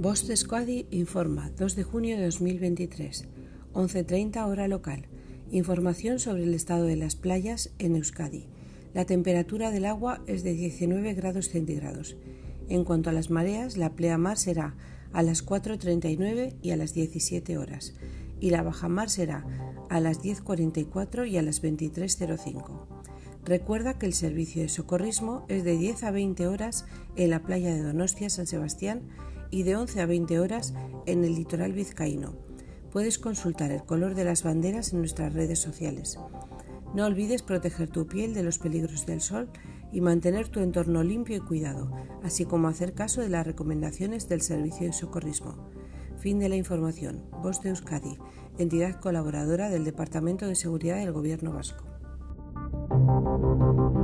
Voz de Squadi informa 2 de junio de 2023, 11.30 hora local. Información sobre el estado de las playas en Euskadi. La temperatura del agua es de 19 grados centígrados. En cuanto a las mareas, la pleamar será a las 4.39 y a las 17 horas, y la bajamar será a las 10.44 y a las 23.05. Recuerda que el servicio de socorrismo es de 10 a 20 horas en la playa de Donostia, San Sebastián y de 11 a 20 horas en el litoral vizcaíno. Puedes consultar el color de las banderas en nuestras redes sociales. No olvides proteger tu piel de los peligros del sol y mantener tu entorno limpio y cuidado, así como hacer caso de las recomendaciones del Servicio de Socorrismo. Fin de la información. Voz de Euskadi, entidad colaboradora del Departamento de Seguridad del Gobierno Vasco. Thank you.